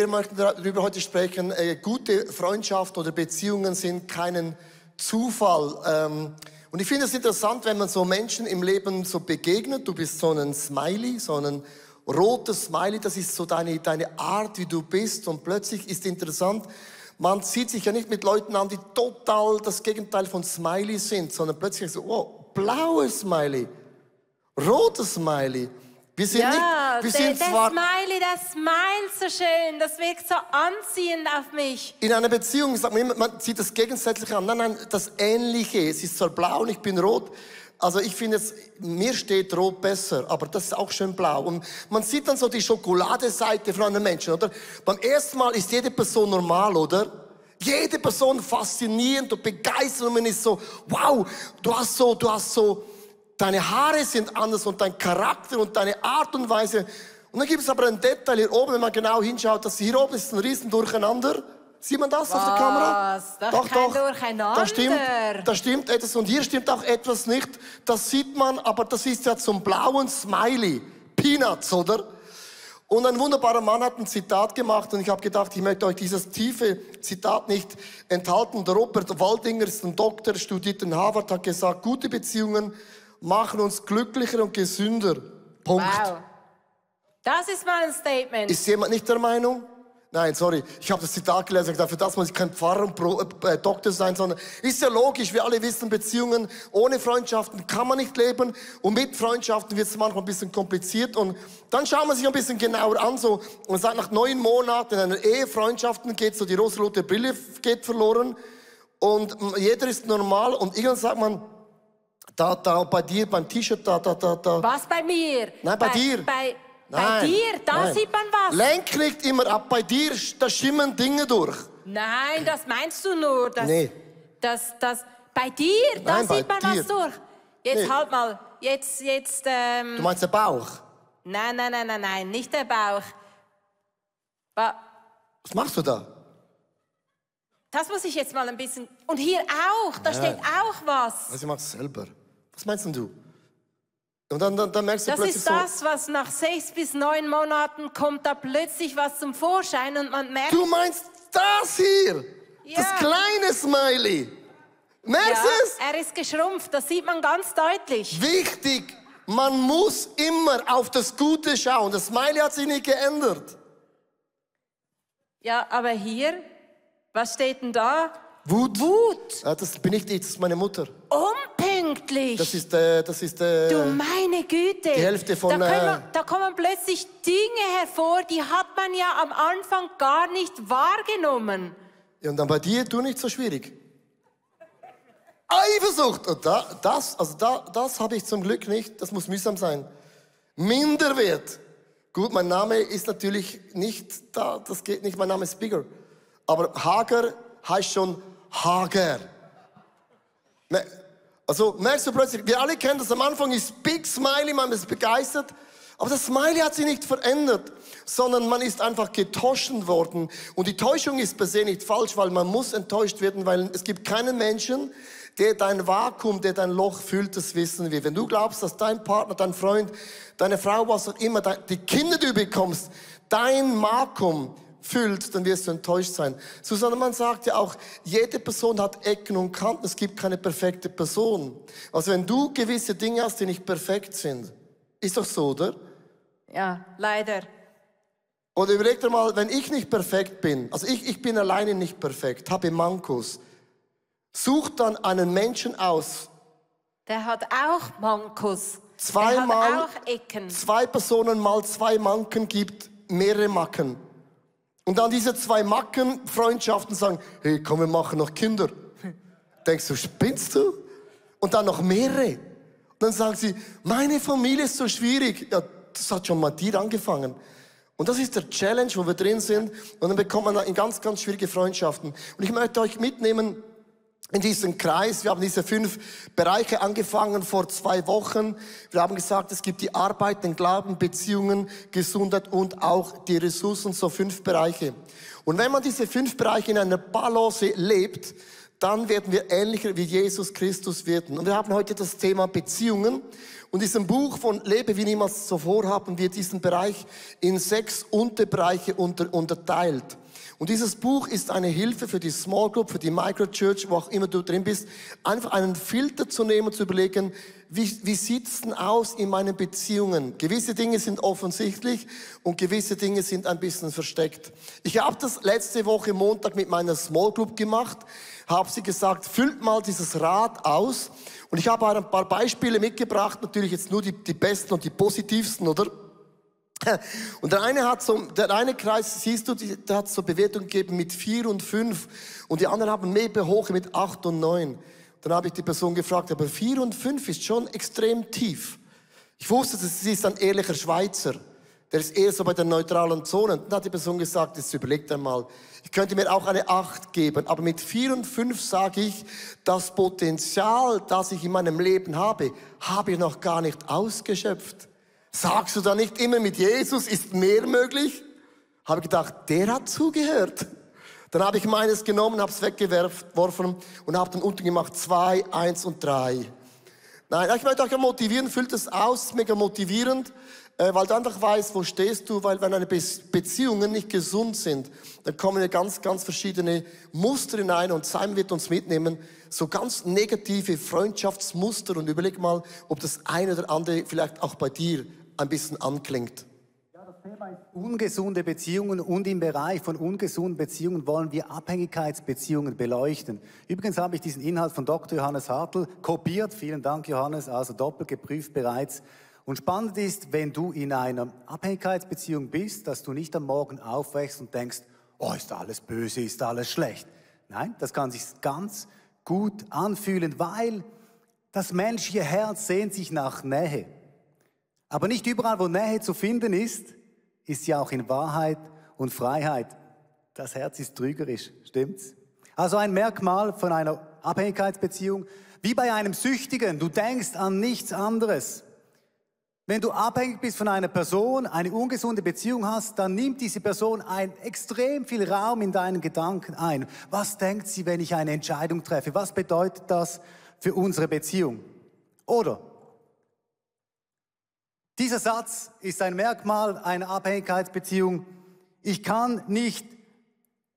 wir möchten darüber heute sprechen. Äh, gute Freundschaft oder Beziehungen sind keinen Zufall. Ähm, und ich finde es interessant, wenn man so Menschen im Leben so begegnet. Du bist so ein Smiley, so ein rotes Smiley. Das ist so deine, deine Art, wie du bist. Und plötzlich ist interessant, man zieht sich ja nicht mit Leuten an, die total das Gegenteil von Smiley sind, sondern plötzlich so, oh, blaues Smiley, rotes Smiley. Wir sind ja, nicht, wir der, sind der zwar Smiley, der smile so schön, das wirkt so anziehend auf mich. In einer Beziehung sagt man immer, man sieht das Gegensätzliche an. Nein, nein, das Ähnliche. Es ist zwar blau und ich bin rot. Also ich finde es, mir steht rot besser, aber das ist auch schön blau. Und man sieht dann so die Schokoladeseite von einem Menschen, oder? Beim ersten Mal ist jede Person normal, oder? Jede Person faszinierend und begeistert und man ist so, wow, du hast so, du hast so, Deine Haare sind anders und dein Charakter und deine Art und Weise. Und dann gibt es aber ein Detail hier oben, wenn man genau hinschaut, dass hier oben ist ein riesen Durcheinander. Sieht man das Was? auf der Kamera? Doch, doch, doch. Durcheinander. Da stimmt, da stimmt etwas und hier stimmt auch etwas nicht. Das sieht man, aber das ist ja zum blauen Smiley. Peanuts, oder? Und ein wunderbarer Mann hat ein Zitat gemacht und ich habe gedacht, ich möchte euch dieses tiefe Zitat nicht enthalten. Der Robert Waldinger ist ein Doktor, studiert in Harvard, hat gesagt, gute Beziehungen machen uns glücklicher und gesünder. Punkt. Wow. Das ist mal ein Statement. Ist jemand nicht der Meinung? Nein, sorry, ich habe das Zitat gelesen und gesagt, für das muss ich kein Pfarrer und Pro, äh, Doktor sein, sondern ist ja logisch, wir alle wissen, Beziehungen ohne Freundschaften kann man nicht leben und mit Freundschaften wird es manchmal ein bisschen kompliziert und dann schaut man sich ein bisschen genauer an so und sagt, nach neun Monaten in einer Ehe, Freundschaften geht so, die rosarote Brille geht verloren und jeder ist normal und irgendwann sagt man, da, da, bei dir, beim T-Shirt, da, da, da, da. Was bei mir? Nein, bei, bei dir. Bei, bei dir, da nein. sieht man was. Lenk nicht immer ab, bei dir, da schimmern Dinge durch. Nein, das meinst du nur. Das, nee. Das, das, bei dir, da nein, sieht man dir. was durch. Jetzt nee. halt mal, jetzt, jetzt, ähm... Du meinst der Bauch? Nein, nein, nein, nein, nein, nicht der Bauch. Ba was machst du da? Das muss ich jetzt mal ein bisschen... Und hier auch, da ja. steht auch was. Also ich mach's selber. Was meinst denn du? Und dann, dann, dann merkst du das plötzlich ist das, so, was nach sechs bis neun Monaten kommt da plötzlich was zum Vorschein und man merkt... Du meinst das hier? Ja. Das kleine Smiley? Merkst du ja, es? er ist geschrumpft, das sieht man ganz deutlich. Wichtig, man muss immer auf das Gute schauen. Das Smiley hat sich nicht geändert. Ja, aber hier, was steht denn da? Wut. Wut. Ja, das bin ich nicht, das ist meine Mutter. Unpünktlich. Das ist, äh, das ist äh, Du meine Güte. Die Hälfte von... Da, äh, man, da kommen plötzlich Dinge hervor, die hat man ja am Anfang gar nicht wahrgenommen. Ja, und dann bei dir, du nicht so schwierig. Eifersucht. Und da, das, also da, das habe ich zum Glück nicht. Das muss mühsam sein. Minderwert. Gut, mein Name ist natürlich nicht da, das geht nicht, mein Name ist Bigger. Aber Hager heißt schon hager. Also merkst du plötzlich, wir alle kennen das, am Anfang ist Big Smiley, man ist begeistert, aber das Smiley hat sich nicht verändert, sondern man ist einfach getäuscht worden. Und die Täuschung ist per se nicht falsch, weil man muss enttäuscht werden, weil es gibt keinen Menschen, der dein Vakuum, der dein Loch füllt, das wissen wir. Wenn du glaubst, dass dein Partner, dein Freund, deine Frau, was auch immer, die Kinder, die du bekommst, dein Vakuum füllt, dann wirst du enttäuscht sein. Susanne, man sagt ja auch, jede Person hat Ecken und Kanten, es gibt keine perfekte Person. Also wenn du gewisse Dinge hast, die nicht perfekt sind, ist doch so, oder? Ja, leider. Oder überleg dir mal, wenn ich nicht perfekt bin, also ich, ich bin alleine nicht perfekt, habe Mankos, such dann einen Menschen aus. Der hat auch Mankos. Zweimal, auch Ecken. zwei Personen mal zwei Manken gibt mehrere Macken. Und dann diese zwei Macken Freundschaften sagen, hey, komm, wir machen noch Kinder. Denkst du, spinnst du? Und dann noch mehrere. Und dann sagen sie, meine Familie ist so schwierig. Ja, das hat schon mal dir angefangen. Und das ist der Challenge, wo wir drin sind. Und dann bekommt man in ganz, ganz schwierige Freundschaften. Und ich möchte euch mitnehmen, in diesen Kreis. Wir haben diese fünf Bereiche angefangen vor zwei Wochen. Wir haben gesagt, es gibt die Arbeit, den Glauben, Beziehungen, Gesundheit und auch die Ressourcen, so fünf Bereiche. Und wenn man diese fünf Bereiche in einer Balance lebt, dann werden wir ähnlicher wie Jesus Christus werden. Und wir haben heute das Thema Beziehungen. Und in diesem Buch von Lebe wie niemals zuvor haben wir diesen Bereich in sechs Unterbereiche unter, unterteilt. Und dieses Buch ist eine Hilfe für die Small Group, für die Microchurch, wo auch immer du drin bist, einfach einen Filter zu nehmen, zu überlegen, wie, wie sieht's denn aus in meinen Beziehungen? Gewisse Dinge sind offensichtlich und gewisse Dinge sind ein bisschen versteckt. Ich habe das letzte Woche Montag mit meiner Small Group gemacht, habe sie gesagt, füllt mal dieses Rad aus. Und ich habe ein paar Beispiele mitgebracht, natürlich jetzt nur die, die besten und die positivsten, oder? Und der eine hat so, der eine Kreis, siehst du, der hat so Bewertung gegeben mit vier und fünf und die anderen haben mehr hoch mit acht und neun. Dann habe ich die Person gefragt, aber vier und fünf ist schon extrem tief. Ich wusste, sie ist ein ehrlicher Schweizer. Der ist eher so bei der neutralen Zone. Dann hat die Person gesagt, jetzt überlegt einmal, ich könnte mir auch eine acht geben, aber mit vier und fünf sage ich, das Potenzial, das ich in meinem Leben habe, habe ich noch gar nicht ausgeschöpft. Sagst du da nicht immer mit Jesus ist mehr möglich? Habe gedacht, der hat zugehört. Dann habe ich meines genommen, habe es weggeworfen und habe dann unten gemacht zwei, eins und drei. Nein, ich möchte euch motivieren, füllt es aus, mega motivierend, äh, weil du einfach weißt, wo stehst du, weil wenn deine Beziehungen nicht gesund sind, dann kommen ja ganz, ganz verschiedene Muster hinein und Simon wird uns mitnehmen, so ganz negative Freundschaftsmuster und überleg mal, ob das eine oder andere vielleicht auch bei dir ein bisschen anklingt. Ja, das Thema ist ungesunde Beziehungen und im Bereich von ungesunden Beziehungen wollen wir Abhängigkeitsbeziehungen beleuchten. Übrigens habe ich diesen Inhalt von Dr. Johannes Hartl kopiert. Vielen Dank, Johannes, also doppelt geprüft bereits. Und spannend ist, wenn du in einer Abhängigkeitsbeziehung bist, dass du nicht am Morgen aufwächst und denkst, oh, ist alles böse, ist alles schlecht. Nein, das kann sich ganz gut anfühlen, weil das menschliche Herz sehnt sich nach Nähe. Aber nicht überall, wo Nähe zu finden ist, ist sie auch in Wahrheit und Freiheit. Das Herz ist trügerisch, stimmt's? Also ein Merkmal von einer Abhängigkeitsbeziehung, wie bei einem Süchtigen, du denkst an nichts anderes. Wenn du abhängig bist von einer Person, eine ungesunde Beziehung hast, dann nimmt diese Person ein extrem viel Raum in deinen Gedanken ein. Was denkt sie, wenn ich eine Entscheidung treffe? Was bedeutet das für unsere Beziehung? Oder dieser Satz ist ein Merkmal einer Abhängigkeitsbeziehung. Ich kann nicht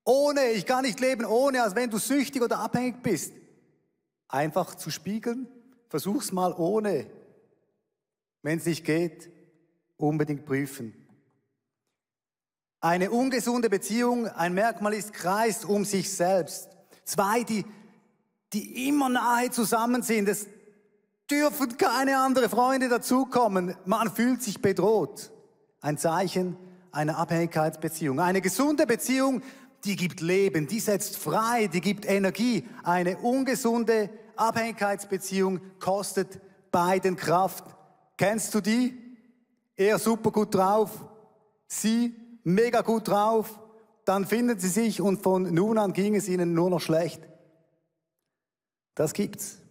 ohne, ich kann nicht leben ohne, als wenn du süchtig oder abhängig bist. Einfach zu spiegeln, versuch's mal ohne. Wenn es nicht geht, unbedingt prüfen. Eine ungesunde Beziehung, ein Merkmal ist, kreist um sich selbst. Zwei, die, die immer nahe zusammen sind. Es dürfen keine anderen Freunde dazukommen. Man fühlt sich bedroht. Ein Zeichen einer Abhängigkeitsbeziehung. Eine gesunde Beziehung, die gibt Leben, die setzt frei, die gibt Energie. Eine ungesunde Abhängigkeitsbeziehung kostet beiden Kraft. Kennst du die? Er super gut drauf, sie mega gut drauf, dann finden sie sich und von nun an ging es ihnen nur noch schlecht. Das gibt's.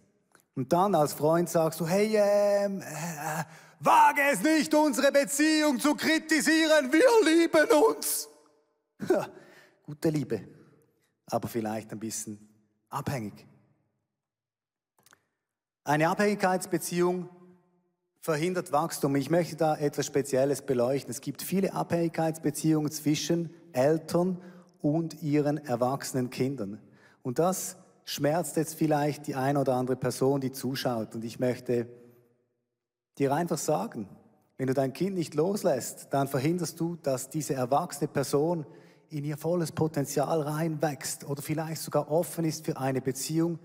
Und dann als Freund sagst du, hey, ähm, äh, wage es nicht, unsere Beziehung zu kritisieren, wir lieben uns. Gute Liebe, aber vielleicht ein bisschen abhängig. Eine Abhängigkeitsbeziehung verhindert Wachstum. Ich möchte da etwas Spezielles beleuchten. Es gibt viele Abhängigkeitsbeziehungen zwischen Eltern und ihren erwachsenen Kindern. Und das schmerzt jetzt vielleicht die eine oder andere Person, die zuschaut. Und ich möchte dir einfach sagen, wenn du dein Kind nicht loslässt, dann verhinderst du, dass diese erwachsene Person in ihr volles Potenzial reinwächst oder vielleicht sogar offen ist für eine Beziehung,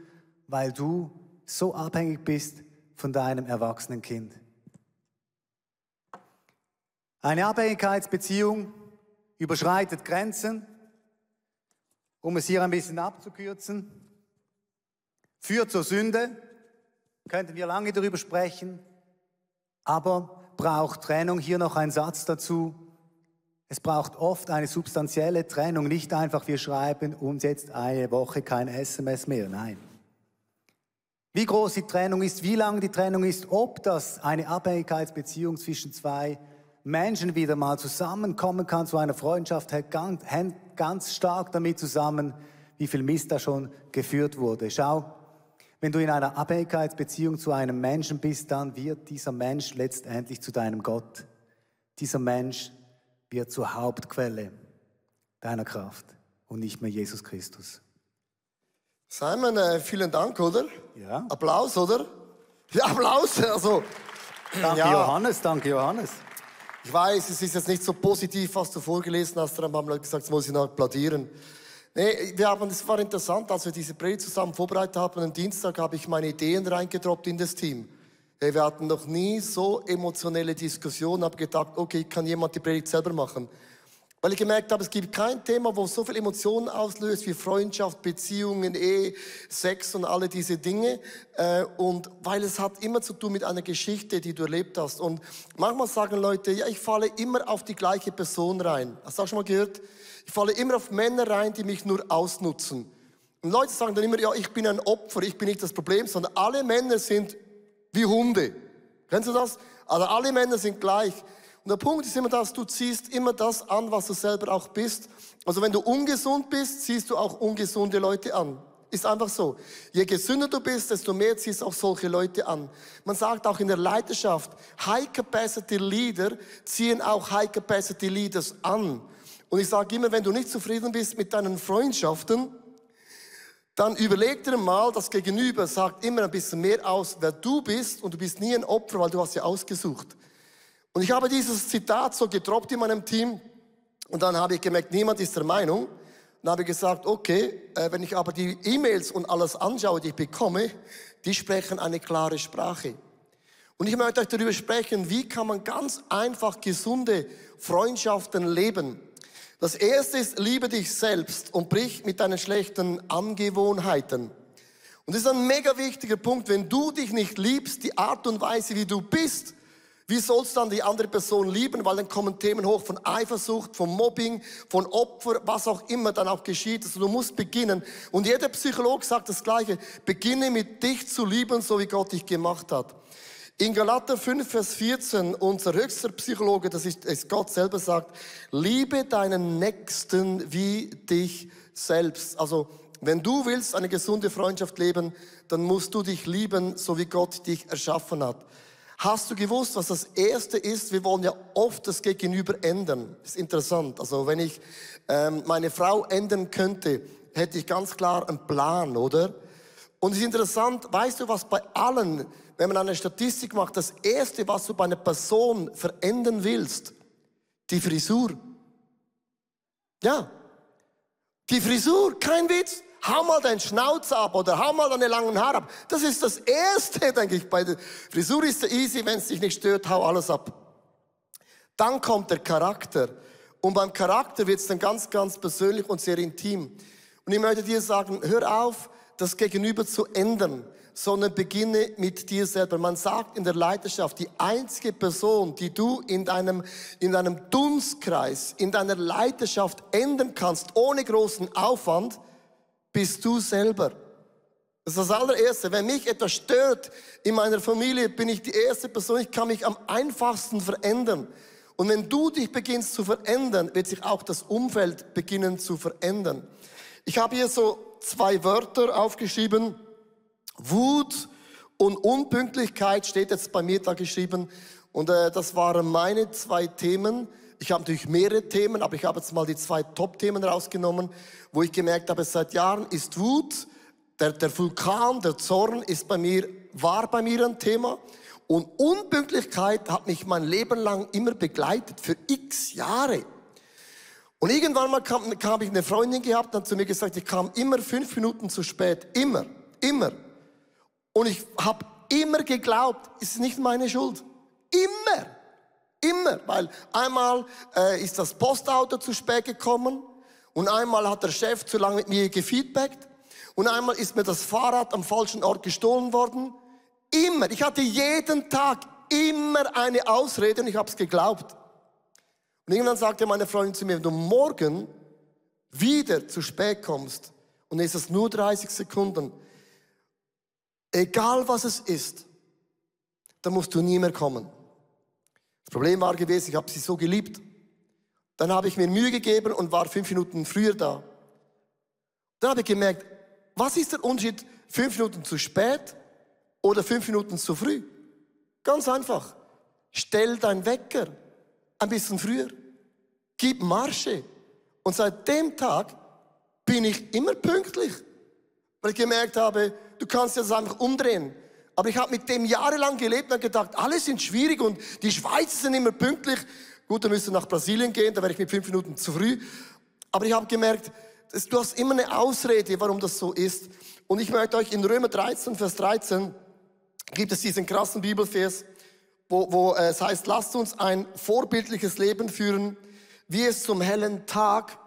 weil du so abhängig bist von deinem erwachsenen Kind. Eine Abhängigkeitsbeziehung überschreitet Grenzen, um es hier ein bisschen abzukürzen führt zur Sünde, könnten wir lange darüber sprechen, aber braucht Trennung. Hier noch ein Satz dazu. Es braucht oft eine substanzielle Trennung, nicht einfach wir schreiben uns jetzt eine Woche kein SMS mehr. Nein. Wie groß die Trennung ist, wie lang die Trennung ist, ob das eine Abhängigkeitsbeziehung zwischen zwei Menschen wieder mal zusammenkommen kann zu einer Freundschaft, hängt ganz stark damit zusammen, wie viel Mist da schon geführt wurde. Schau, wenn du in einer Abhängigkeitsbeziehung zu einem Menschen bist, dann wird dieser Mensch letztendlich zu deinem Gott. Dieser Mensch wird zur Hauptquelle deiner Kraft und nicht mehr Jesus Christus. Simon, äh, vielen Dank, oder? Ja. Applaus, oder? Ja, Applaus. Also, danke ja. Johannes, danke Johannes. Ich weiß, es ist jetzt nicht so positiv, was du vorgelesen hast. Dann haben Leute gesagt, das muss ich noch applaudieren. Nee, wir haben, es war interessant, als wir diese Predigt zusammen vorbereitet haben. Am Dienstag habe ich meine Ideen reingedroppt in das Team. Wir hatten noch nie so emotionelle Diskussionen. Habe gedacht, okay, kann jemand die Predigt selber machen? Weil ich gemerkt habe, es gibt kein Thema, wo so viel Emotionen auslöst wie Freundschaft, Beziehungen, Ehe, Sex und alle diese Dinge. Äh, und weil es hat immer zu tun mit einer Geschichte, die du erlebt hast. Und manchmal sagen Leute, ja, ich falle immer auf die gleiche Person rein. Hast du auch schon mal gehört? Ich falle immer auf Männer rein, die mich nur ausnutzen. Und Leute sagen dann immer, ja, ich bin ein Opfer, ich bin nicht das Problem, sondern alle Männer sind wie Hunde. Kennst du das? Also alle Männer sind gleich. Und der Punkt ist immer das, du ziehst immer das an, was du selber auch bist. Also wenn du ungesund bist, ziehst du auch ungesunde Leute an. Ist einfach so. Je gesünder du bist, desto mehr ziehst auch solche Leute an. Man sagt auch in der Leiterschaft, High Capacity Leader ziehen auch High Capacity Leaders an. Und ich sage immer, wenn du nicht zufrieden bist mit deinen Freundschaften, dann überleg dir mal, das Gegenüber sagt immer ein bisschen mehr aus, wer du bist und du bist nie ein Opfer, weil du hast ja ausgesucht. Und ich habe dieses Zitat so gedroppt in meinem Team und dann habe ich gemerkt, niemand ist der Meinung. Dann habe ich gesagt, okay, äh, wenn ich aber die E-Mails und alles anschaue, die ich bekomme, die sprechen eine klare Sprache. Und ich möchte euch darüber sprechen, wie kann man ganz einfach gesunde Freundschaften leben. Das erste ist, liebe dich selbst und brich mit deinen schlechten Angewohnheiten. Und das ist ein mega wichtiger Punkt. Wenn du dich nicht liebst, die Art und Weise, wie du bist, wie sollst du dann die andere Person lieben? Weil dann kommen Themen hoch von Eifersucht, von Mobbing, von Opfer, was auch immer dann auch geschieht. Also du musst beginnen. Und jeder Psychologe sagt das Gleiche. Beginne mit dich zu lieben, so wie Gott dich gemacht hat. In Galater 5, Vers 14, unser höchster Psychologe, das ist, ist Gott selber sagt, liebe deinen Nächsten wie dich selbst. Also, wenn du willst eine gesunde Freundschaft leben, dann musst du dich lieben, so wie Gott dich erschaffen hat. Hast du gewusst, was das Erste ist? Wir wollen ja oft das Gegenüber ändern. Ist interessant. Also wenn ich ähm, meine Frau ändern könnte, hätte ich ganz klar einen Plan, oder? Und es ist interessant, weißt du, was bei allen wenn man eine Statistik macht, das Erste, was du bei einer Person verändern willst, die Frisur. Ja, die Frisur, kein Witz. Hau mal deinen Schnauz ab oder hau mal deine langen Haare ab. Das ist das Erste, denke ich. Bei der Frisur ist es easy, wenn es dich nicht stört, hau alles ab. Dann kommt der Charakter. Und beim Charakter wird es dann ganz, ganz persönlich und sehr intim. Und ich möchte dir sagen, hör auf, das Gegenüber zu ändern sondern beginne mit dir selber. Man sagt in der Leiterschaft, die einzige Person, die du in deinem, in deinem Dunstkreis, in deiner Leiterschaft ändern kannst, ohne großen Aufwand, bist du selber. Das ist das allererste. Wenn mich etwas stört in meiner Familie, bin ich die erste Person, ich kann mich am einfachsten verändern. Und wenn du dich beginnst zu verändern, wird sich auch das Umfeld beginnen zu verändern. Ich habe hier so zwei Wörter aufgeschrieben. Wut und Unpünktlichkeit steht jetzt bei mir da geschrieben. Und äh, das waren meine zwei Themen. Ich habe natürlich mehrere Themen, aber ich habe jetzt mal die zwei Top-Themen rausgenommen, wo ich gemerkt habe, seit Jahren ist Wut, der, der Vulkan, der Zorn ist bei mir, war bei mir ein Thema. Und Unpünktlichkeit hat mich mein Leben lang immer begleitet, für x Jahre. Und irgendwann mal kam, kam ich eine Freundin gehabt, hat zu mir gesagt, ich kam immer fünf Minuten zu spät. Immer, immer. Und ich habe immer geglaubt, es ist nicht meine Schuld. Immer. Immer. Weil einmal äh, ist das Postauto zu spät gekommen und einmal hat der Chef zu lange mit mir gefeedbackt und einmal ist mir das Fahrrad am falschen Ort gestohlen worden. Immer. Ich hatte jeden Tag immer eine Ausrede und ich habe es geglaubt. Und irgendwann sagte meine Freundin zu mir, wenn du morgen wieder zu spät kommst und es ist nur 30 Sekunden, Egal was es ist, da musst du nie mehr kommen. Das Problem war gewesen, ich habe sie so geliebt. Dann habe ich mir Mühe gegeben und war fünf Minuten früher da. Dann habe ich gemerkt, was ist der Unterschied? Fünf Minuten zu spät oder fünf Minuten zu früh? Ganz einfach. Stell dein Wecker ein bisschen früher. Gib Marsche. Und seit dem Tag bin ich immer pünktlich. Weil ich gemerkt habe, du kannst das einfach umdrehen. Aber ich habe mit dem jahrelang gelebt und gedacht, alle sind schwierig und die Schweizer sind immer pünktlich. Gut, dann müsste nach Brasilien gehen, da wäre ich mit fünf Minuten zu früh. Aber ich habe gemerkt, du hast immer eine Ausrede, warum das so ist. Und ich möchte euch in Römer 13, Vers 13, gibt es diesen krassen Bibelvers, wo, wo äh, es heißt, lasst uns ein vorbildliches Leben führen, wie es zum hellen Tag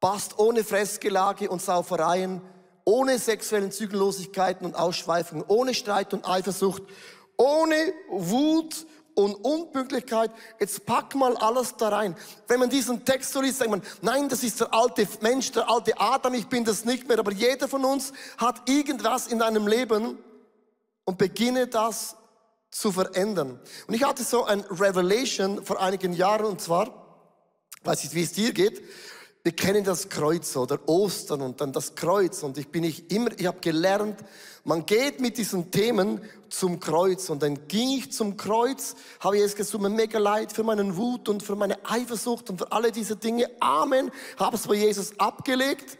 passt, ohne Fressgelage und Saufereien, ohne sexuellen Zügellosigkeiten und Ausschweifungen, ohne Streit und Eifersucht, ohne Wut und Unpünktlichkeit. Jetzt pack mal alles da rein. Wenn man diesen Text so liest, sagt man, nein, das ist der alte Mensch, der alte Adam, ich bin das nicht mehr. Aber jeder von uns hat irgendwas in deinem Leben und beginne das zu verändern. Und ich hatte so ein Revelation vor einigen Jahren und zwar, weiß nicht, wie es dir geht, wir kennen das Kreuz oder Ostern und dann das Kreuz und ich bin nicht immer, ich habe gelernt, man geht mit diesen Themen zum Kreuz und dann ging ich zum Kreuz, habe jetzt gesagt, mir mega leid für meinen Wut und für meine Eifersucht und für alle diese Dinge. Amen. Habe es bei Jesus abgelegt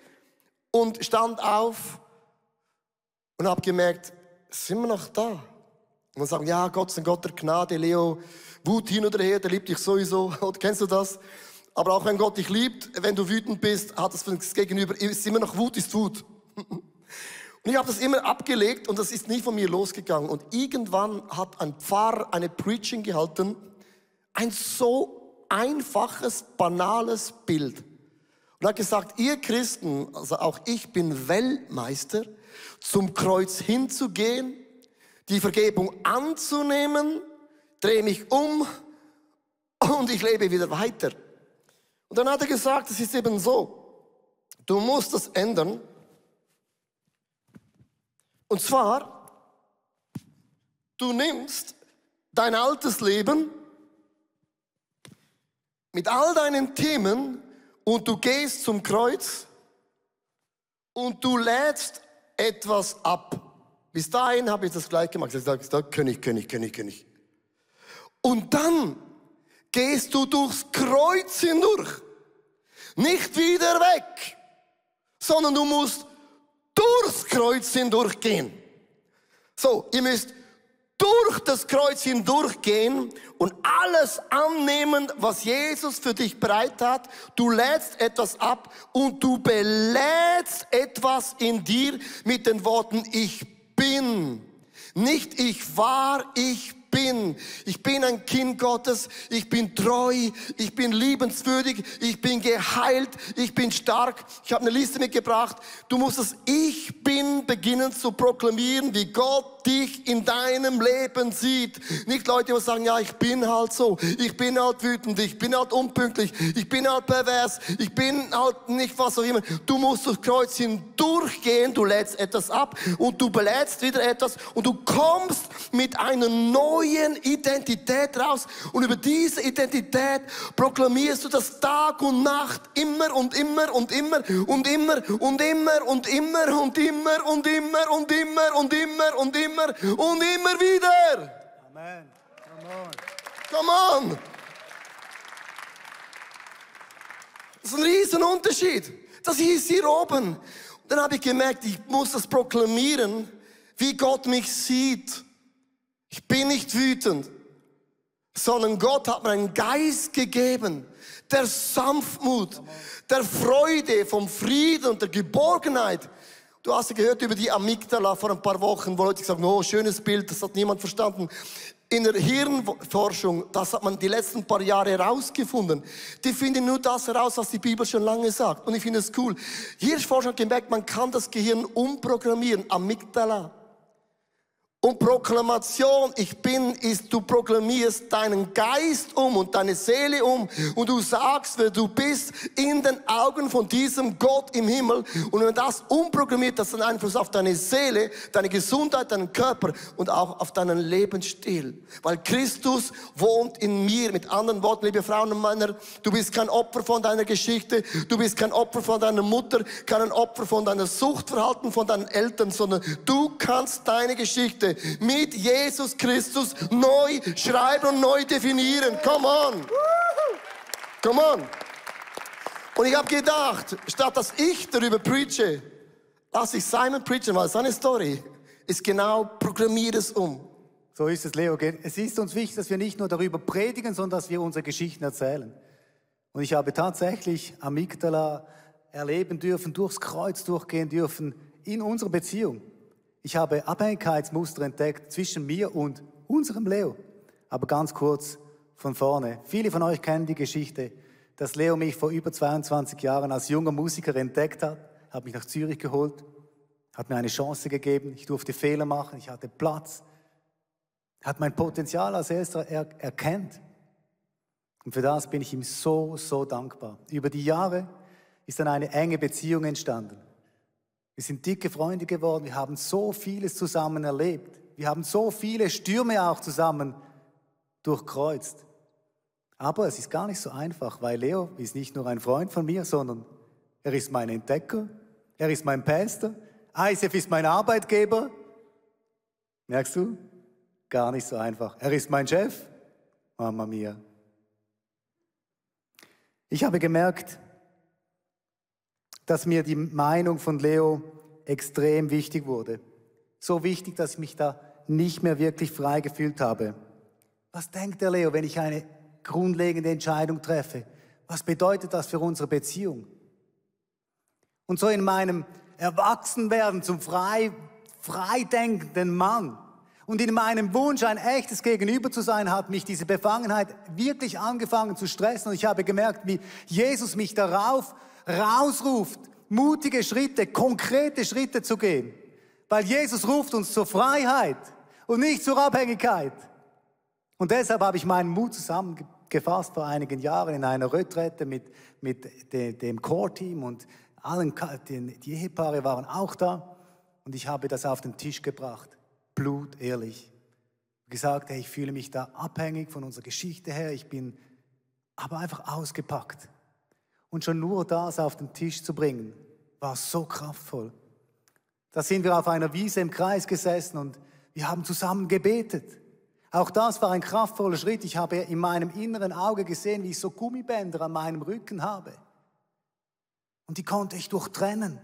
und stand auf und habe gemerkt, sind wir noch da? Und dann sagen, ja, Gott ist ein Gott der Gnade, Leo, Wut hin oder her, der liebt dich sowieso. Kennst du das? Aber auch wenn Gott dich liebt, wenn du wütend bist, hat das für das Gegenüber, ist immer noch Wut ist Wut. Und ich habe das immer abgelegt und das ist nie von mir losgegangen. Und irgendwann hat ein Pfarrer eine Preaching gehalten, ein so einfaches, banales Bild. Und hat gesagt, ihr Christen, also auch ich bin Weltmeister, zum Kreuz hinzugehen, die Vergebung anzunehmen, drehe mich um und ich lebe wieder weiter. Und dann hat er gesagt, es ist eben so, du musst das ändern. Und zwar, du nimmst dein altes Leben mit all deinen Themen und du gehst zum Kreuz und du lädst etwas ab. Bis dahin habe ich das gleich gemacht. Ich sage, König, König, König, König. Und dann gehst du durchs Kreuz hindurch. Nicht wieder weg, sondern du musst durchs Kreuz hindurchgehen. So, ihr müsst durch das Kreuz hindurchgehen und alles annehmen, was Jesus für dich bereit hat. Du lädst etwas ab und du belädst etwas in dir mit den Worten, ich bin. Nicht ich war, ich bin. Ich bin ein Kind Gottes. Ich bin treu. Ich bin liebenswürdig. Ich bin geheilt. Ich bin stark. Ich habe eine Liste mitgebracht. Du musst das Ich bin beginnen zu proklamieren, wie Gott dich in deinem Leben sieht. Nicht Leute, die sagen, ja, ich bin halt so. Ich bin halt wütend. Ich bin halt unpünktlich. Ich bin halt pervers. Ich bin halt nicht was auch immer. Du musst durchs Kreuz hindurchgehen. Du lädst etwas ab und du belädst wieder etwas und du kommst mit einer neuen neuen Identität raus. Und über diese Identität proklamierst du das Tag und Nacht immer und immer und immer und immer und immer und immer und immer und immer und immer und immer und immer und immer wieder. Amen. Come on. Come on. Das ist ein riesen Unterschied. Das hieß hier oben. Und dann habe ich gemerkt, ich muss das proklamieren, wie Gott mich sieht. Ich bin nicht wütend, sondern Gott hat mir einen Geist gegeben, der Sanftmut, der Freude, vom Frieden und der Geborgenheit. Du hast ja gehört über die Amygdala vor ein paar Wochen, wo Leute sagen, oh, schönes Bild, das hat niemand verstanden. In der Hirnforschung, das hat man die letzten paar Jahre herausgefunden. Die finden nur das heraus, was die Bibel schon lange sagt. Und ich finde es cool. Hirnforschung hat gemerkt, man kann das Gehirn umprogrammieren, Amygdala. Und Proklamation, ich bin, ist, du proklamierst deinen Geist um und deine Seele um und du sagst, wer du bist in den Augen von diesem Gott im Himmel. Und wenn das umprogrammiert, das einen Einfluss auf deine Seele, deine Gesundheit, deinen Körper und auch auf deinen Lebensstil. Weil Christus wohnt in mir. Mit anderen Worten, liebe Frauen und Männer, du bist kein Opfer von deiner Geschichte, du bist kein Opfer von deiner Mutter, kein Opfer von deiner Suchtverhalten, von deinen Eltern, sondern du kannst deine Geschichte mit Jesus Christus neu schreiben und neu definieren. Come on. Come on. Und ich habe gedacht, statt dass ich darüber preache, lasse ich Simon preachen, weil seine Story ist genau, programmiert es um. So ist es, Leo. Es ist uns wichtig, dass wir nicht nur darüber predigen, sondern dass wir unsere Geschichten erzählen. Und ich habe tatsächlich Amygdala erleben dürfen, durchs Kreuz durchgehen dürfen in unserer Beziehung. Ich habe Abhängigkeitsmuster entdeckt zwischen mir und unserem Leo. Aber ganz kurz von vorne. Viele von euch kennen die Geschichte, dass Leo mich vor über 22 Jahren als junger Musiker entdeckt hat, hat mich nach Zürich geholt, hat mir eine Chance gegeben, ich durfte Fehler machen, ich hatte Platz, hat mein Potenzial als erster er erkennt. Und für das bin ich ihm so, so dankbar. Über die Jahre ist dann eine enge Beziehung entstanden. Wir sind dicke Freunde geworden. Wir haben so vieles zusammen erlebt. Wir haben so viele Stürme auch zusammen durchkreuzt. Aber es ist gar nicht so einfach, weil Leo ist nicht nur ein Freund von mir, sondern er ist mein Entdecker, er ist mein Pastor, ISF ist mein Arbeitgeber. Merkst du? Gar nicht so einfach. Er ist mein Chef. Mama mia. Ich habe gemerkt, dass mir die Meinung von Leo extrem wichtig wurde. So wichtig, dass ich mich da nicht mehr wirklich frei gefühlt habe. Was denkt der Leo, wenn ich eine grundlegende Entscheidung treffe? Was bedeutet das für unsere Beziehung? Und so in meinem Erwachsenwerden zum frei, freidenkenden Mann und in meinem Wunsch, ein echtes Gegenüber zu sein, hat mich diese Befangenheit wirklich angefangen zu stressen. Und ich habe gemerkt, wie Jesus mich darauf rausruft, mutige Schritte, konkrete Schritte zu gehen. Weil Jesus ruft uns zur Freiheit und nicht zur Abhängigkeit. Und deshalb habe ich meinen Mut zusammengefasst vor einigen Jahren in einer Retrette mit, mit de, dem Core-Team und allen, die, die Ehepaare waren auch da. Und ich habe das auf den Tisch gebracht, blutehrlich. Gesagt, hey, ich fühle mich da abhängig von unserer Geschichte her, ich bin aber einfach ausgepackt. Und schon nur das auf den Tisch zu bringen, war so kraftvoll. Da sind wir auf einer Wiese im Kreis gesessen und wir haben zusammen gebetet. Auch das war ein kraftvoller Schritt. Ich habe in meinem inneren Auge gesehen, wie ich so Gummibänder an meinem Rücken habe. Und die konnte ich durchtrennen.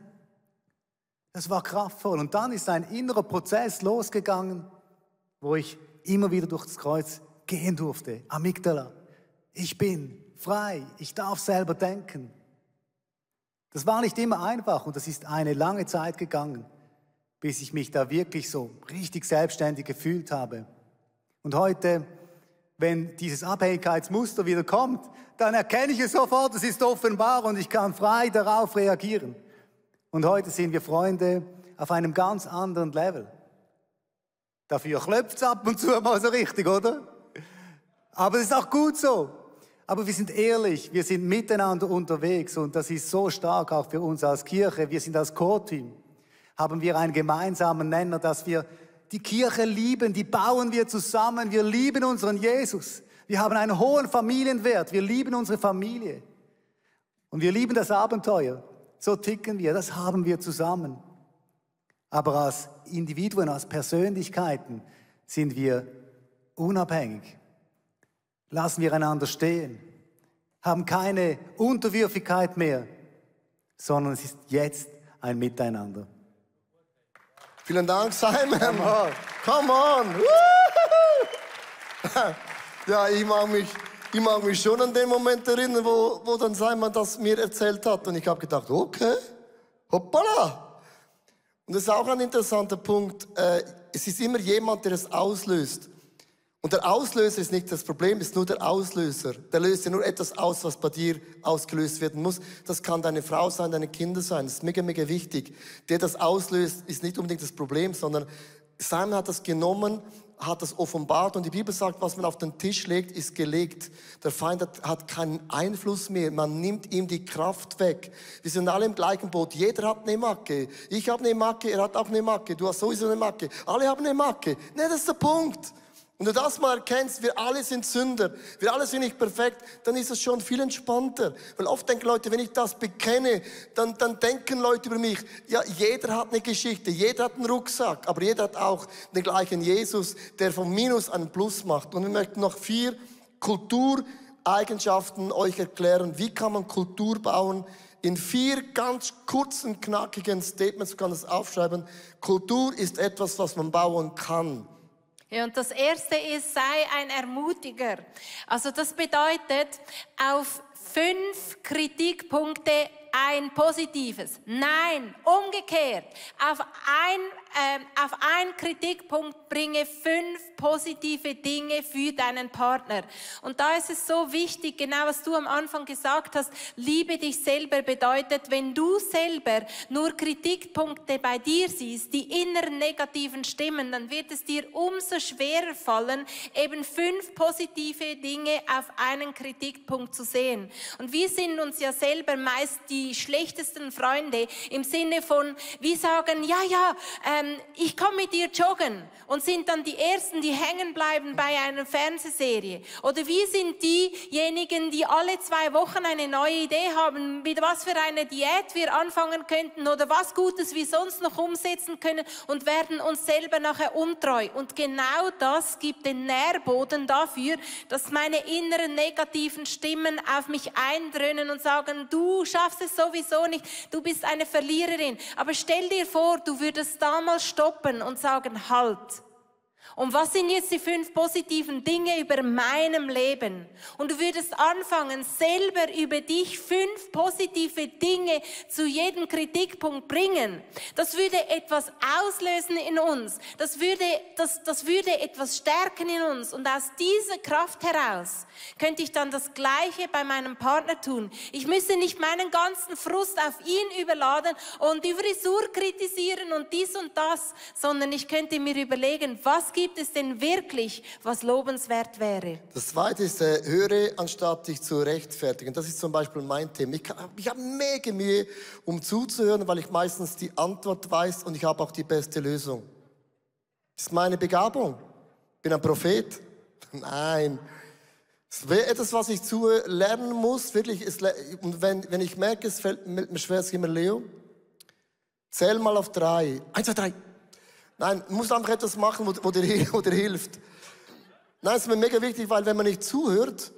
Das war kraftvoll. Und dann ist ein innerer Prozess losgegangen, wo ich immer wieder durch das Kreuz gehen durfte. Amygdala. Ich bin frei, ich darf selber denken. Das war nicht immer einfach und das ist eine lange Zeit gegangen, bis ich mich da wirklich so richtig selbstständig gefühlt habe. Und heute, wenn dieses Abhängigkeitsmuster wieder kommt, dann erkenne ich es sofort, es ist offenbar und ich kann frei darauf reagieren. Und heute sind wir Freunde auf einem ganz anderen Level. Dafür klopft es ab und zu mal so richtig, oder? Aber es ist auch gut so. Aber wir sind ehrlich, wir sind miteinander unterwegs und das ist so stark auch für uns als Kirche. Wir sind als Core-Team. Haben wir einen gemeinsamen Nenner, dass wir die Kirche lieben, die bauen wir zusammen. Wir lieben unseren Jesus. Wir haben einen hohen Familienwert. Wir lieben unsere Familie. Und wir lieben das Abenteuer. So ticken wir. Das haben wir zusammen. Aber als Individuen, als Persönlichkeiten sind wir unabhängig lassen wir einander stehen, haben keine Unterwürfigkeit mehr, sondern es ist jetzt ein Miteinander. Vielen Dank, Simon. Come on. Come on. ja, ich mag mich, ich mag mich schon an den Moment erinnern, wo, wo dann Simon das mir erzählt hat. Und ich habe gedacht, okay, hoppala. Und das ist auch ein interessanter Punkt. Äh, es ist immer jemand, der es auslöst. Und der Auslöser ist nicht das Problem, ist nur der Auslöser. Der löst ja nur etwas aus, was bei dir ausgelöst werden muss. Das kann deine Frau sein, deine Kinder sein. Das ist mega, mega wichtig. Der das auslöst, ist nicht unbedingt das Problem, sondern Simon hat das genommen, hat das offenbart und die Bibel sagt, was man auf den Tisch legt, ist gelegt. Der Feind hat, hat keinen Einfluss mehr. Man nimmt ihm die Kraft weg. Wir sind alle im gleichen Boot. Jeder hat eine Macke. Ich habe eine Macke, er hat auch eine Macke. Du hast sowieso eine Macke. Alle haben eine Macke. Nee, das ist der Punkt. Und du das mal erkennst, wir alle sind Sünder, wir alle sind nicht perfekt, dann ist es schon viel entspannter. Weil oft denken Leute, wenn ich das bekenne, dann, dann denken Leute über mich, ja, jeder hat eine Geschichte, jeder hat einen Rucksack, aber jeder hat auch den gleichen Jesus, der vom Minus einen Plus macht. Und wir möchten noch vier Kultureigenschaften euch erklären. Wie kann man Kultur bauen? In vier ganz kurzen, knackigen Statements, du kannst es aufschreiben. Kultur ist etwas, was man bauen kann. Ja, und das erste ist, sei ein Ermutiger. Also das bedeutet, auf fünf Kritikpunkte ein positives. Nein, umgekehrt. Auf ein, äh, auf einen Kritikpunkt bringe fünf positive Dinge für deinen Partner. Und da ist es so wichtig, genau was du am Anfang gesagt hast, liebe dich selber bedeutet, wenn du selber nur Kritikpunkte bei dir siehst, die inneren negativen Stimmen, dann wird es dir umso schwerer fallen, eben fünf positive Dinge auf einen Kritikpunkt zu sehen. Und wir sind uns ja selber meist die die schlechtesten Freunde im Sinne von, wir sagen, ja, ja, ähm, ich komme mit dir joggen und sind dann die Ersten, die hängen bleiben bei einer Fernsehserie. Oder wir sind diejenigen, die alle zwei Wochen eine neue Idee haben, mit was für eine Diät wir anfangen könnten oder was Gutes wir sonst noch umsetzen können und werden uns selber nachher untreu. Und genau das gibt den Nährboden dafür, dass meine inneren negativen Stimmen auf mich eindröhnen und sagen, du schaffst es sowieso nicht, du bist eine Verliererin. Aber stell dir vor, du würdest damals stoppen und sagen, halt. Und was sind jetzt die fünf positiven Dinge über meinem Leben? Und du würdest anfangen, selber über dich fünf positive Dinge zu jedem Kritikpunkt bringen. Das würde etwas auslösen in uns. Das würde, das, das würde etwas stärken in uns. Und aus dieser Kraft heraus könnte ich dann das Gleiche bei meinem Partner tun. Ich müsste nicht meinen ganzen Frust auf ihn überladen und die Frisur kritisieren und dies und das, sondern ich könnte mir überlegen, was gibt es denn wirklich, was lobenswert wäre? Das zweite ist, äh, höre, anstatt dich zu rechtfertigen. Das ist zum Beispiel mein Thema. Ich, ich habe mega Mühe, um zuzuhören, weil ich meistens die Antwort weiß und ich habe auch die beste Lösung. Das ist meine Begabung. Bin ein Prophet. Nein. Es wäre etwas, was ich zu lernen muss, wirklich. Ist, und wenn, wenn ich merke, es fällt mir schwer, sag immer, Leo, zähl mal auf drei. Eins, zwei, drei. Nein, du musst einfach etwas machen, wo, wo, dir, wo dir hilft. Nein, es ist mir mega wichtig, weil wenn man nicht zuhört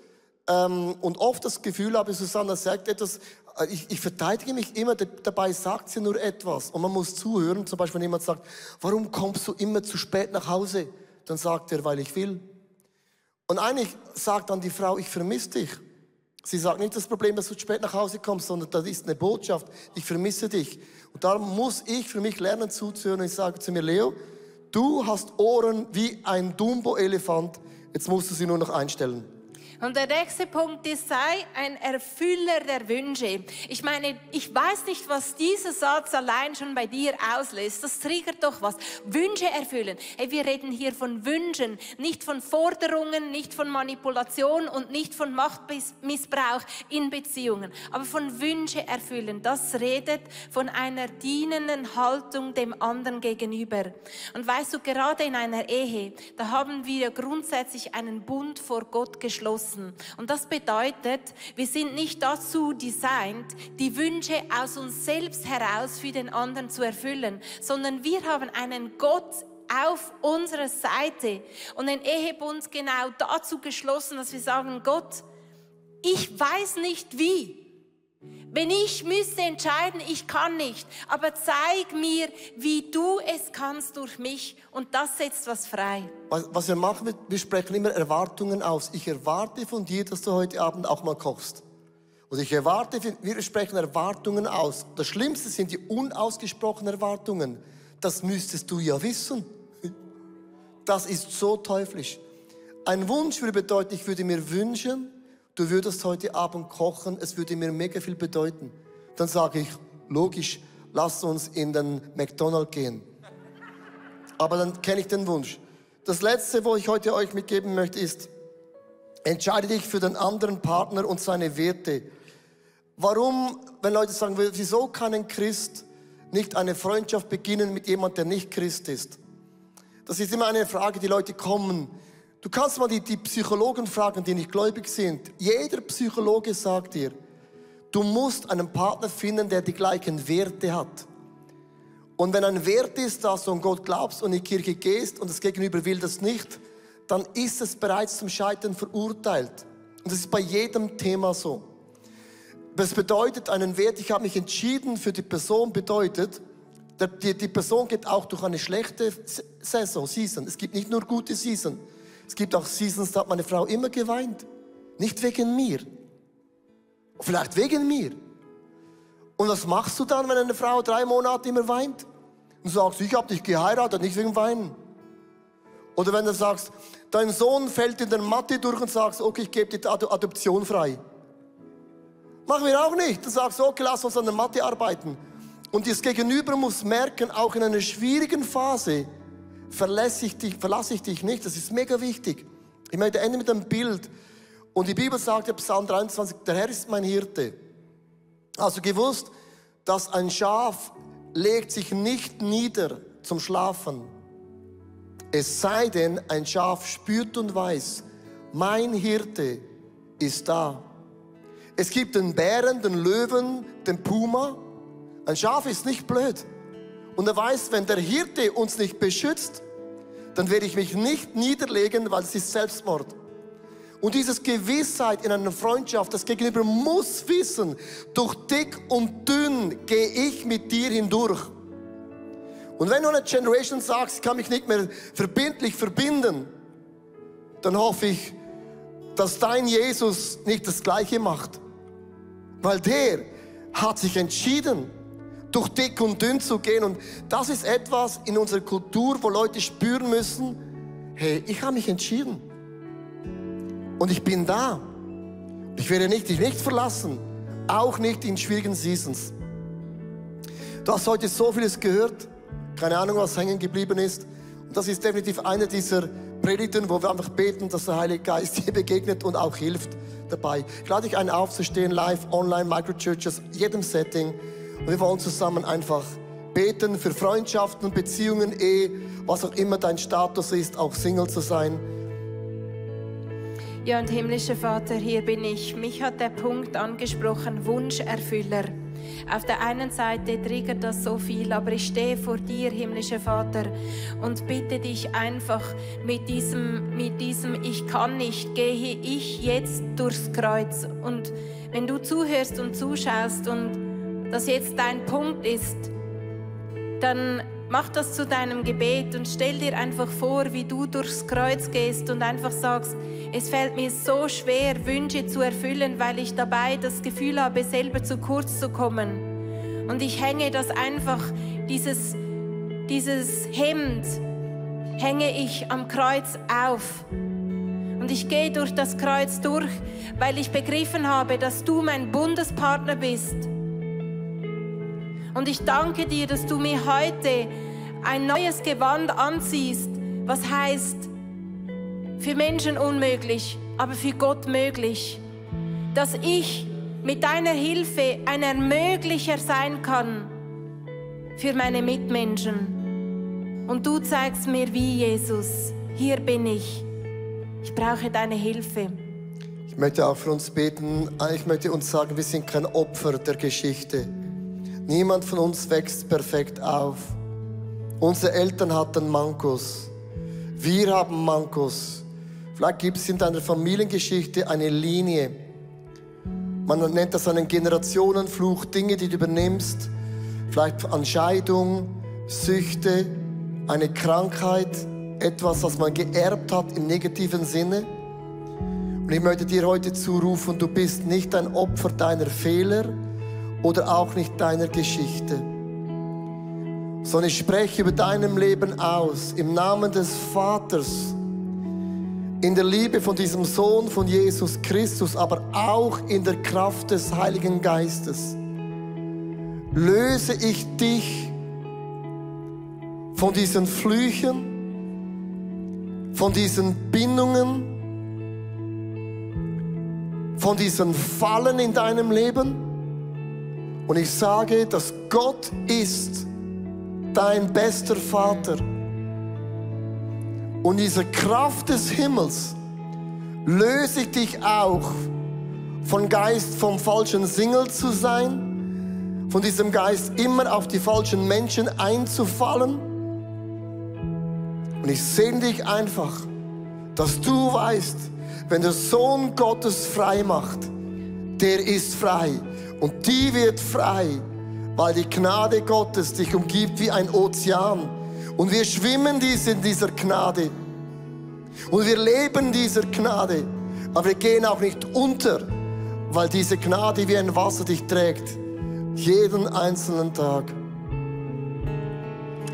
ähm, und oft das Gefühl habe, Susanna sagt etwas, äh, ich, ich verteidige mich immer, dabei sagt sie nur etwas und man muss zuhören. Zum Beispiel, wenn jemand sagt, warum kommst du immer zu spät nach Hause? Dann sagt er, weil ich will. Und eigentlich sagt dann die Frau, ich vermisse dich. Sie sagt nicht das Problem, dass du zu spät nach Hause kommst, sondern das ist eine Botschaft. Ich vermisse dich. Und darum muss ich für mich lernen zuzuhören. Ich sage zu mir, Leo, du hast Ohren wie ein Dumbo-Elefant. Jetzt musst du sie nur noch einstellen. Und der nächste Punkt ist, sei ein Erfüller der Wünsche. Ich meine, ich weiß nicht, was dieser Satz allein schon bei dir auslöst. Das triggert doch was. Wünsche erfüllen. Hey, wir reden hier von Wünschen, nicht von Forderungen, nicht von Manipulation und nicht von Machtmissbrauch in Beziehungen, aber von Wünsche erfüllen. Das redet von einer dienenden Haltung dem anderen gegenüber. Und weißt du, gerade in einer Ehe, da haben wir grundsätzlich einen Bund vor Gott geschlossen lassen. Und das bedeutet, wir sind nicht dazu designt, die Wünsche aus uns selbst heraus für den anderen zu erfüllen, sondern wir haben einen Gott auf unserer Seite und den Ehebund genau dazu geschlossen, dass wir sagen, Gott, ich weiß nicht wie, wenn ich müsste entscheiden, ich kann nicht, aber zeig mir, wie du es kannst durch mich und das setzt was frei. Was, was wir machen, wir sprechen immer Erwartungen aus. Ich erwarte von dir, dass du heute Abend auch mal kochst. Und ich erwarte, wir sprechen Erwartungen aus. Das Schlimmste sind die unausgesprochenen Erwartungen. Das müsstest du ja wissen. Das ist so teuflisch. Ein Wunsch würde bedeuten, ich würde mir wünschen, du würdest heute Abend kochen, es würde mir mega viel bedeuten. Dann sage ich, logisch, lass uns in den McDonald's gehen. Aber dann kenne ich den Wunsch. Das Letzte, wo ich heute euch mitgeben möchte, ist, entscheide dich für den anderen Partner und seine Werte. Warum, wenn Leute sagen, wieso kann ein Christ nicht eine Freundschaft beginnen mit jemand, der nicht Christ ist? Das ist immer eine Frage, die Leute kommen. Du kannst mal die, die Psychologen fragen, die nicht gläubig sind. Jeder Psychologe sagt dir, du musst einen Partner finden, der die gleichen Werte hat. Und wenn ein Wert ist, dass du an Gott glaubst und in die Kirche gehst und das Gegenüber will das nicht, dann ist es bereits zum Scheitern verurteilt. Und das ist bei jedem Thema so. Das bedeutet einen Wert, ich habe mich entschieden für die Person, bedeutet, die, die Person geht auch durch eine schlechte Saison, Season. Es gibt nicht nur gute Season. Es gibt auch Seasons, da hat meine Frau immer geweint. Nicht wegen mir. Vielleicht wegen mir. Und was machst du dann, wenn eine Frau drei Monate immer weint? Und sagst, ich habe dich geheiratet, nicht wegen Weinen. Oder wenn du sagst, dein Sohn fällt in der Mathe durch und sagst, okay, ich gebe die Adoption frei. Machen wir auch nicht. Du sagst, okay, lass uns an der Mathe arbeiten. Und das Gegenüber muss merken, auch in einer schwierigen Phase, verlasse ich dich, verlasse ich dich nicht. Das ist mega wichtig. Ich möchte enden mit einem Bild. Und die Bibel sagt ja Psalm 23, der Herr ist mein Hirte. Also gewusst, dass ein Schaf legt sich nicht nieder zum Schlafen. Es sei denn, ein Schaf spürt und weiß, mein Hirte ist da. Es gibt den Bären, den Löwen, den Puma. Ein Schaf ist nicht blöd. Und er weiß, wenn der Hirte uns nicht beschützt, dann werde ich mich nicht niederlegen, weil es ist Selbstmord. Und dieses Gewissheit in einer Freundschaft, das Gegenüber muss wissen, durch dick und dünn gehe ich mit dir hindurch. Und wenn du eine Generation sagst, ich kann mich nicht mehr verbindlich verbinden, dann hoffe ich, dass dein Jesus nicht das Gleiche macht. Weil der hat sich entschieden, durch dick und dünn zu gehen. Und das ist etwas in unserer Kultur, wo Leute spüren müssen, hey, ich habe mich entschieden. Und ich bin da. Ich werde nicht, dich nicht verlassen. Auch nicht in schwierigen Seasons. Du hast heute so vieles gehört. Keine Ahnung, was hängen geblieben ist. Und das ist definitiv eine dieser Predigten, wo wir einfach beten, dass der Heilige Geist dir begegnet und auch hilft dabei. Ich lade dich ein, aufzustehen, live, online, Microchurches, jedem Setting. Und wir wollen zusammen einfach beten für Freundschaften, Beziehungen, Ehe, was auch immer dein Status ist, auch Single zu sein. Ja, und himmlischer Vater, hier bin ich. Mich hat der Punkt angesprochen, Wunscherfüller. Auf der einen Seite triggert das so viel, aber ich stehe vor dir, himmlischer Vater, und bitte dich einfach mit diesem, mit diesem Ich kann nicht, gehe ich jetzt durchs Kreuz. Und wenn du zuhörst und zuschaust und das jetzt dein Punkt ist, dann mach das zu deinem Gebet und stell dir einfach vor, wie du durchs Kreuz gehst und einfach sagst, es fällt mir so schwer, Wünsche zu erfüllen, weil ich dabei das Gefühl habe, selber zu kurz zu kommen. Und ich hänge das einfach, dieses, dieses Hemd, hänge ich am Kreuz auf. Und ich gehe durch das Kreuz durch, weil ich begriffen habe, dass du mein Bundespartner bist. Und ich danke dir, dass du mir heute ein neues Gewand anziehst, was heißt, für Menschen unmöglich, aber für Gott möglich. Dass ich mit deiner Hilfe ein Ermöglicher sein kann für meine Mitmenschen. Und du zeigst mir, wie Jesus. Hier bin ich. Ich brauche deine Hilfe. Ich möchte auch für uns beten. Ich möchte uns sagen, wir sind kein Opfer der Geschichte. Niemand von uns wächst perfekt auf. Unsere Eltern hatten Mankos. Wir haben Mankos. Vielleicht gibt es in deiner Familiengeschichte eine Linie. Man nennt das einen Generationenfluch, Dinge, die du übernimmst. Vielleicht an Scheidung, Süchte, eine Krankheit, etwas, was man geerbt hat im negativen Sinne. Und ich möchte dir heute zurufen, du bist nicht ein Opfer deiner Fehler oder auch nicht deiner Geschichte, sondern ich spreche über deinem Leben aus im Namen des Vaters in der Liebe von diesem Sohn von Jesus Christus, aber auch in der Kraft des Heiligen Geistes, löse ich dich von diesen Flüchen, von diesen Bindungen, von diesen Fallen in deinem Leben. Und ich sage, dass Gott ist dein bester Vater. Und diese Kraft des Himmels löse ich dich auch von Geist vom falschen Single zu sein, von diesem Geist immer auf die falschen Menschen einzufallen. Und ich sehne dich einfach, dass du weißt, wenn der Sohn Gottes frei macht, der ist frei. Und die wird frei, weil die Gnade Gottes dich umgibt wie ein Ozean. Und wir schwimmen dies in dieser Gnade. Und wir leben dieser Gnade. Aber wir gehen auch nicht unter, weil diese Gnade wie ein Wasser dich trägt. Jeden einzelnen Tag.